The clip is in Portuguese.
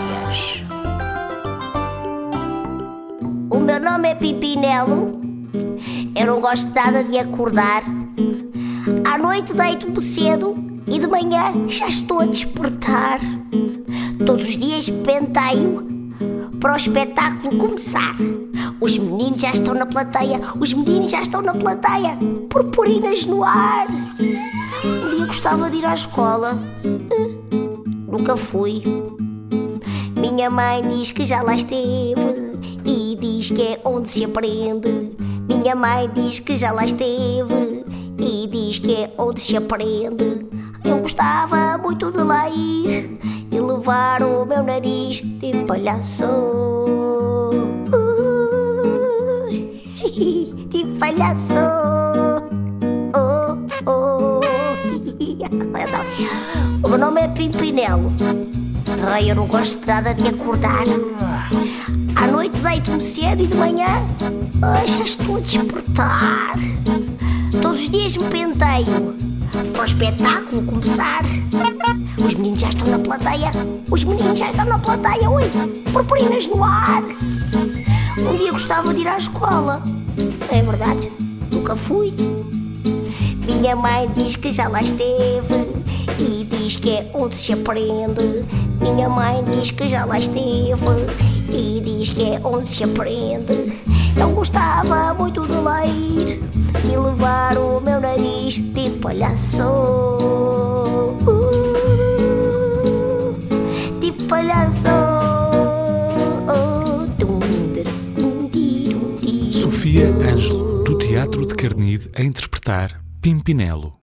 histórias. O meu nome é Pipinelo. Eu não gosto nada de acordar. À noite deito-me cedo e de manhã já estou a despertar. Todos os dias penteio para o espetáculo começar. Os meninos já estão na plateia, os meninos já estão na plateia, purpurinas no ar. Um dia gostava de ir à escola, hum, nunca fui. Minha mãe diz que já lá esteve e diz que é onde se aprende. Minha mãe diz que já lá esteve e diz que é onde se aprende. Eu gostava muito de lá ir e levar o meu nariz de palhaço. De palhaço. Oh, oh. O meu nome é Pimpinelo. Rei, eu não gosto nada de acordar. À noite deito-me cedo e de manhã já estou a despertar. Todos os dias me penteio para o espetáculo começar. Os meninos já estão na plateia, os meninos já estão na plateia, oi, purpurinas no ar. Um dia gostava de ir à escola, é verdade, nunca fui. Minha mãe diz que já lá esteve e diz que é onde se aprende. Minha mãe diz que já lá esteve e diz que é onde se aprende. Eu gostava muito de lá ir e levar o meu nariz de palhaço. Uh, de palhaço. Sofia Ângelo, do Teatro de Carnide, a interpretar Pimpinelo.